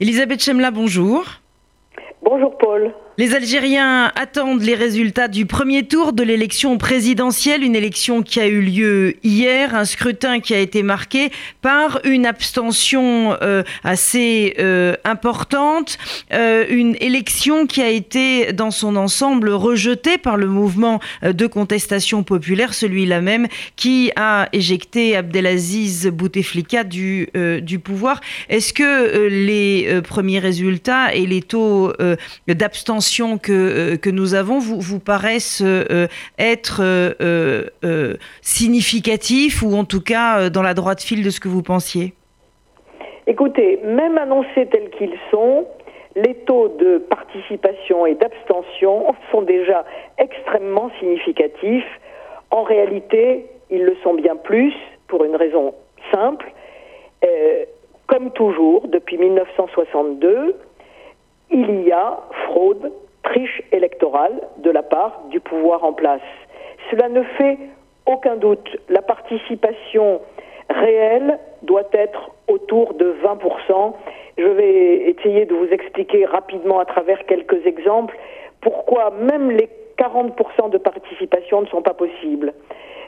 Elisabeth Chemla, bonjour. Bonjour Paul. Les Algériens attendent les résultats du premier tour de l'élection présidentielle, une élection qui a eu lieu hier, un scrutin qui a été marqué par une abstention euh, assez euh, importante, euh, une élection qui a été dans son ensemble rejetée par le mouvement de contestation populaire, celui-là même qui a éjecté Abdelaziz Bouteflika du, du pouvoir. Est-ce que les premiers résultats et les taux d'abstention que, euh, que nous avons vous, vous paraissent euh, être euh, significatifs ou en tout cas dans la droite file de ce que vous pensiez? Écoutez, même annoncés tels qu'ils sont, les taux de participation et d'abstention sont déjà extrêmement significatifs. En réalité, ils le sont bien plus pour une raison simple. comme toujours, depuis 1962, il y a fraude, triche électorale de la part du pouvoir en place. Cela ne fait aucun doute. La participation réelle doit être autour de 20%. Je vais essayer de vous expliquer rapidement à travers quelques exemples pourquoi même les 40% de participation ne sont pas possibles.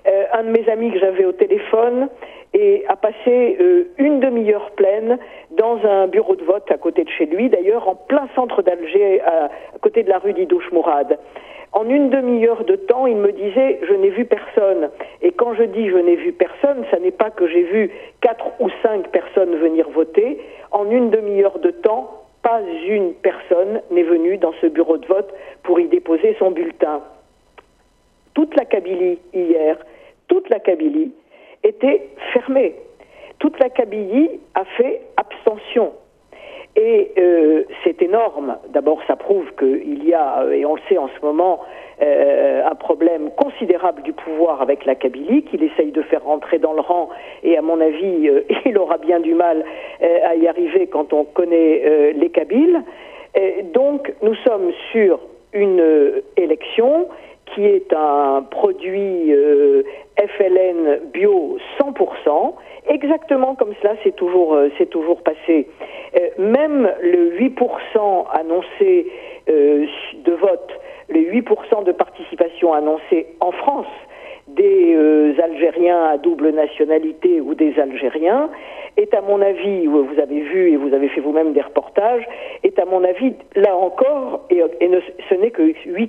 Euh, un de mes amis que j'avais au téléphone et a passé euh, une demi-heure pleine dans un bureau de vote à côté de chez lui, d'ailleurs en plein centre d'Alger, à, côté de la rue d'Idouche Mourad. En une demi-heure de temps, il me disait je n'ai vu personne. Et quand je dis je n'ai vu personne, ça n'est pas que j'ai vu quatre ou cinq personnes venir voter. En une demi-heure de temps, pas une personne n'est venue dans ce bureau de vote pour y déposer son bulletin. Toute la Kabylie hier, toute la Kabylie était fermée. Toute la Kabylie a fait abstention. Et euh, c'est énorme. D'abord, ça prouve qu'il y a, et on le sait en ce moment, euh, un problème considérable du pouvoir avec la Kabylie, qu'il essaye de faire rentrer dans le rang, et à mon avis, euh, il aura bien du mal à y arriver quand on connaît les Kabyles. donc, nous sommes sur une élection qui est un produit bio 100%, exactement comme cela c'est toujours, euh, toujours passé. Euh, même le 8% annoncé euh, de vote, le 8% de participation annoncé en France, des Algériens à double nationalité ou des Algériens est à mon avis, vous avez vu et vous avez fait vous-même des reportages, est à mon avis, là encore, et, ce n'est que 8%,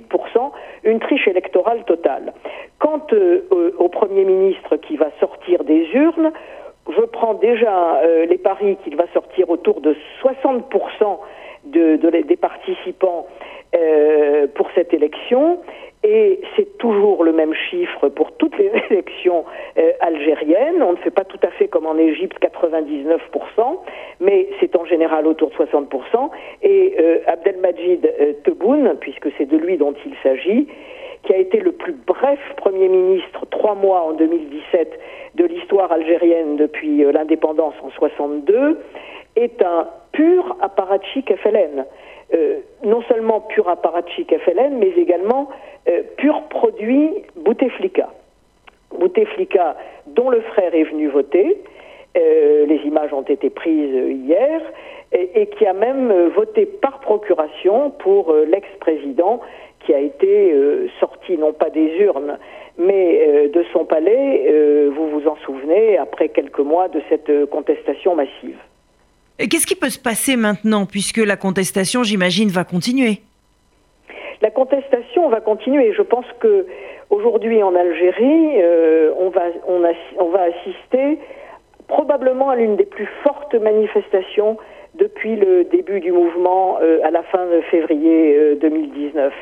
une triche électorale totale. Quant euh, au Premier ministre qui va sortir des urnes, je prends déjà euh, les paris qu'il va sortir autour de 60% de, des participants pour cette élection et c'est toujours le même chiffre pour toutes les élections euh, algériennes. On ne fait pas tout à fait comme en Égypte, 99%, mais c'est en général autour de 60%. Et euh, Abdelmajid euh, Tebboune, puisque c'est de lui dont il s'agit, qui a été le plus bref Premier ministre, trois mois en 2017, de l'histoire algérienne depuis euh, l'indépendance en 62, est un pur apparatchik FLN. Euh, non seulement pur apparatchik FLN, mais également pur produit Bouteflika. Bouteflika, dont le frère est venu voter, euh, les images ont été prises hier, et, qui a même voté par procuration pour l'ex-président qui a été sorti non pas des urnes, mais de son palais, vous vous en souvenez, après quelques mois de cette contestation massive. Qu'est-ce qui peut se passer maintenant, puisque la contestation, j'imagine, va continuer? La contestation va continuer. Je pense que aujourd'hui en Algérie, euh, on, va assister probablement à l'une des plus fortes manifestations depuis le début du mouvement euh, à la fin de février 2019.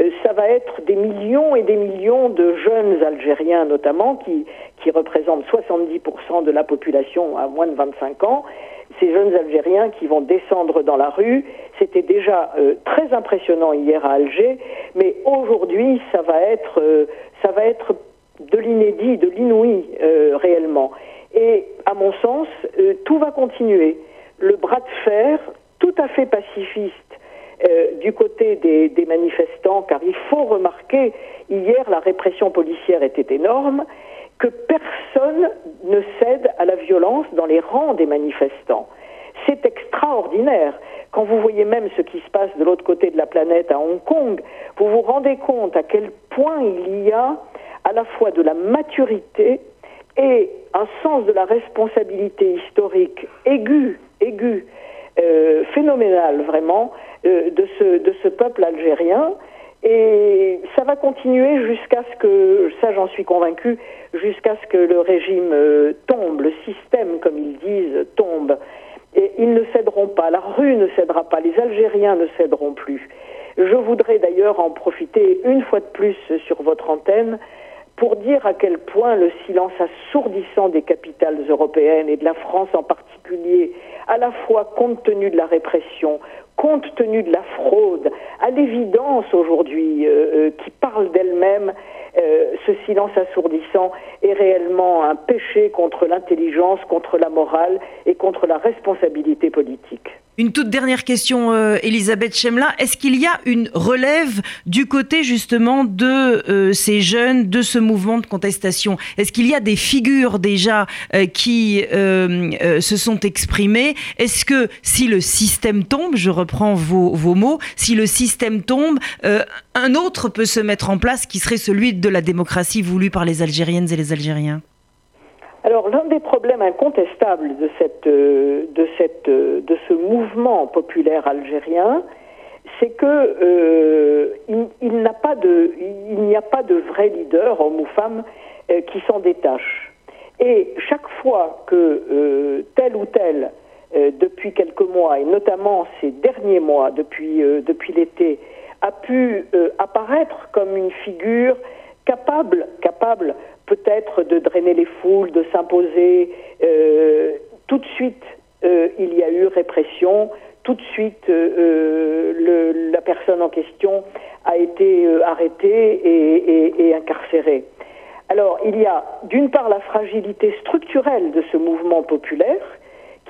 Euh, ça va être des millions et des millions de jeunes Algériens notamment qui, représentent 70% de la population à moins de 25 ans ces jeunes Algériens qui vont descendre dans la rue. C'était déjà euh, très impressionnant hier à Alger, mais aujourd'hui, ça va être, euh, de l'inédit, de l'inouï euh, réellement. Et à mon sens, tout va continuer. Le bras de fer, tout à fait pacifiste, du côté des, des, manifestants, car il faut remarquer, hier la répression policière était énorme, que personne ne cède à la violence dans les rangs des manifestants. C'est extraordinaire. Quand vous voyez même ce qui se passe de l'autre côté de la planète à Hong Kong, vous vous rendez compte à quel point il y a à la fois de la maturité et un sens de la responsabilité historique aigu, aigu, euh, phénoménal vraiment, euh, de, ce, de ce peuple algérien. Et ça va continuer jusqu'à ce que, ça j'en suis convaincu, jusqu'à ce que le régime euh, tombe, le système, comme ils disent, tombe. Et ils ne céderont pas, la rue ne cédera pas, les Algériens ne céderont plus. Je voudrais d'ailleurs en profiter une fois de plus sur votre antenne pour dire à quel point le silence assourdissant des capitales européennes et de la France en particulier, à la fois compte tenu de la répression, compte tenu de la fraude, à l'évidence aujourd'hui, euh, euh, qui parle d'elle-même, euh, ce silence assourdissant est réellement un péché contre l'intelligence, contre la morale et contre la responsabilité politique. Une toute dernière question, euh, Elisabeth Chemla. Est-ce qu'il y a une relève du côté justement de euh, ces jeunes, de ce mouvement de contestation? Est-ce qu'il y a des figures déjà euh, qui se sont exprimées? Est-ce que si le système tombe, je reprends vos, vos mots, si le système tombe, un autre peut se mettre en place qui serait celui de la démocratie voulue par les Algériennes et les Algériens? Alors l'un des problèmes incontestables euh, euh, de ce mouvement populaire algérien, c'est que euh, il n'y a pas de vrai leader, homme ou femme, qui s'en détache. Et chaque fois que tel ou tel, depuis quelques mois, et notamment ces derniers mois, depuis, depuis l'été, a pu apparaître comme une figure capable, capable peut-être de drainer les foules, de s'imposer. Euh, tout de suite, euh, il y a eu répression. Tout de suite, euh, la personne en question a été arrêtée et, incarcérée. Alors, il y a d'une part la fragilité structurelle de ce mouvement populaire,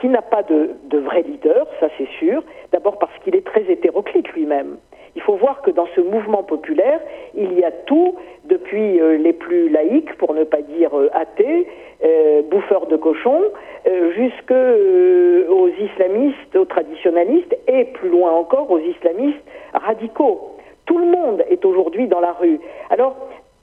qui n'a pas de, de vrai leader, ça c'est sûr, d'abord parce qu'il est très hétéroclite lui-même. Il faut voir que dans ce mouvement populaire, il y a tout, depuis euh, les plus laïcs, pour ne pas dire euh, athées, euh, bouffeurs de cochons, jusqu'aux islamistes, aux traditionalistes, et plus loin encore aux islamistes radicaux. Tout le monde est aujourd'hui dans la rue. Alors,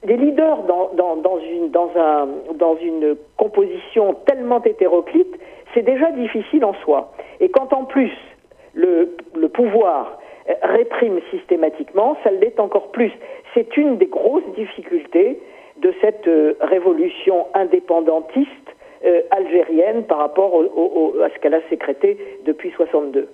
les leaders dans une composition tellement hétéroclite, c'est déjà difficile en soi. Et quand en plus le, le pouvoir réprime systématiquement, ça l'est encore plus. C'est une des grosses difficultés de cette euh, révolution indépendantiste euh, algérienne par rapport à ce qu'elle a sécrété depuis 62.